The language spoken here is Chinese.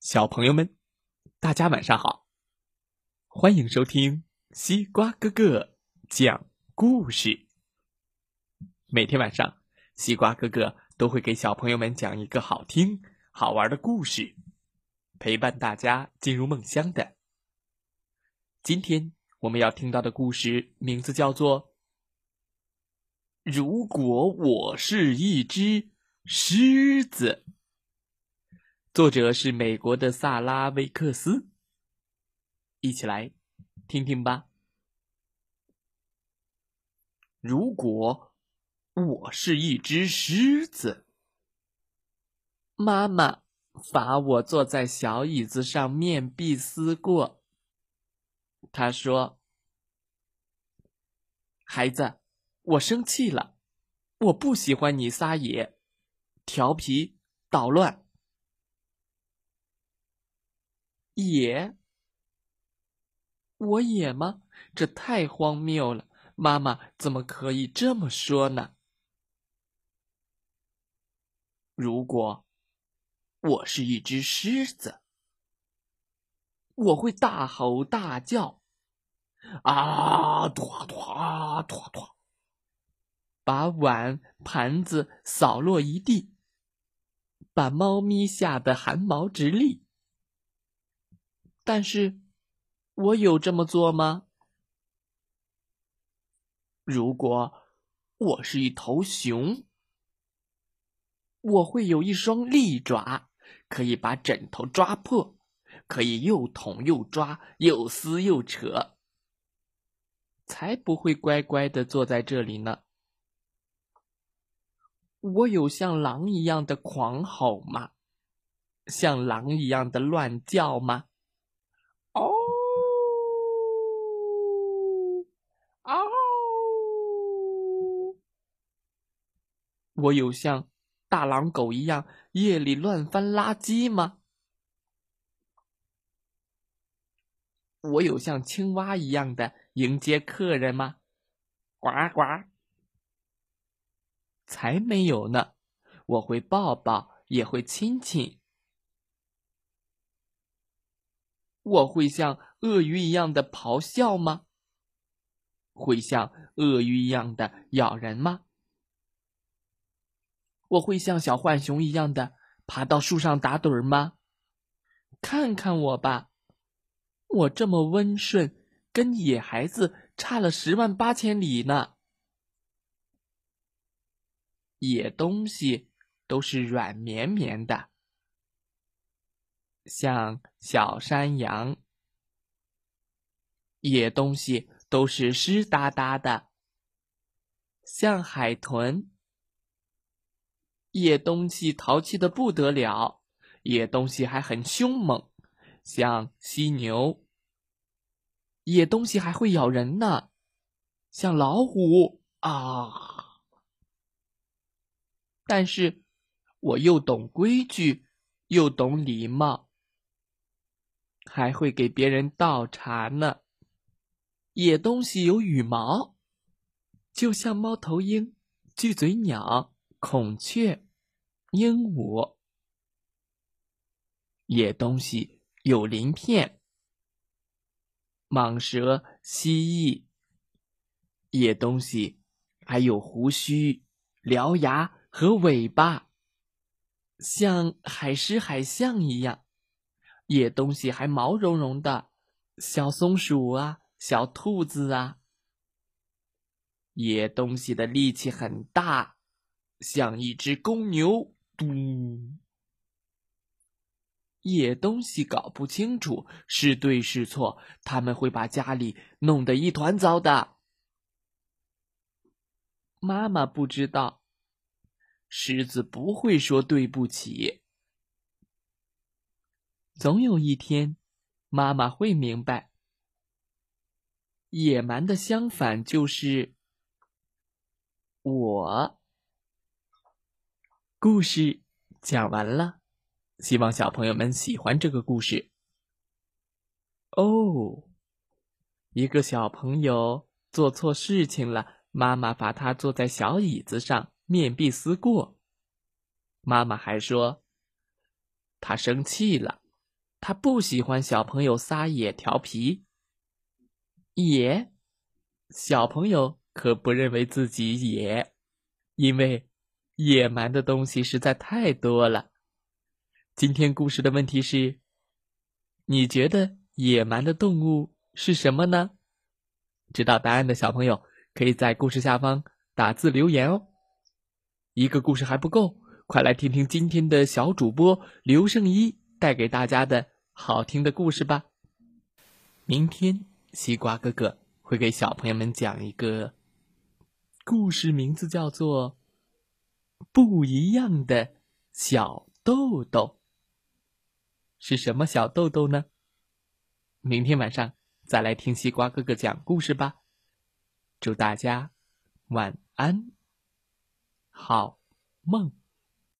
小朋友们，大家晚上好！欢迎收听西瓜哥哥讲故事。每天晚上，西瓜哥哥都会给小朋友们讲一个好听、好玩的故事，陪伴大家进入梦乡的。今天我们要听到的故事名字叫做《如果我是一只狮子》。作者是美国的萨拉·维克斯，一起来听听吧。如果我是一只狮子，妈妈罚我坐在小椅子上面壁思过。他说：“孩子，我生气了，我不喜欢你撒野、调皮、捣乱。”野？我野吗？这太荒谬了！妈妈怎么可以这么说呢？如果我是一只狮子，我会大吼大叫，啊，拖拖啊，拖拖，把碗盘子扫落一地，把猫咪吓得汗毛直立。但是，我有这么做吗？如果我是一头熊，我会有一双利爪，可以把枕头抓破，可以又捅又抓，又撕又扯，才不会乖乖的坐在这里呢。我有像狼一样的狂吼吗？像狼一样的乱叫吗？哦，哦！我有像大狼狗一样夜里乱翻垃圾吗？我有像青蛙一样的迎接客人吗？呱呱！才没有呢！我会抱抱，也会亲亲。我会像鳄鱼一样的咆哮吗？会像鳄鱼一样的咬人吗？我会像小浣熊一样的爬到树上打盹吗？看看我吧，我这么温顺，跟野孩子差了十万八千里呢。野东西都是软绵绵的。像小山羊，野东西都是湿哒哒的；像海豚，野东西淘气的不得了，野东西还很凶猛；像犀牛，野东西还会咬人呢；像老虎啊，但是我又懂规矩，又懂礼貌。还会给别人倒茶呢。野东西有羽毛，就像猫头鹰、巨嘴鸟、孔雀、鹦鹉。野东西有鳞片，蟒蛇、蜥蜴。野东西还有胡须、獠牙和尾巴，像海狮、海象一样。野东西还毛茸茸的，小松鼠啊，小兔子啊。野东西的力气很大，像一只公牛。嘟。野东西搞不清楚是对是错，他们会把家里弄得一团糟的。妈妈不知道，狮子不会说对不起。总有一天，妈妈会明白，野蛮的相反就是我。故事讲完了，希望小朋友们喜欢这个故事。哦，一个小朋友做错事情了，妈妈罚他坐在小椅子上面壁思过。妈妈还说，他生气了。他不喜欢小朋友撒野调皮。野，小朋友可不认为自己野，因为野蛮的东西实在太多了。今天故事的问题是：你觉得野蛮的动物是什么呢？知道答案的小朋友可以在故事下方打字留言哦。一个故事还不够，快来听听今天的小主播刘胜一带给大家的好听的故事吧。明天西瓜哥哥会给小朋友们讲一个故事，名字叫做《不一样的小豆豆》。是什么小豆豆呢？明天晚上再来听西瓜哥哥讲故事吧。祝大家晚安，好梦。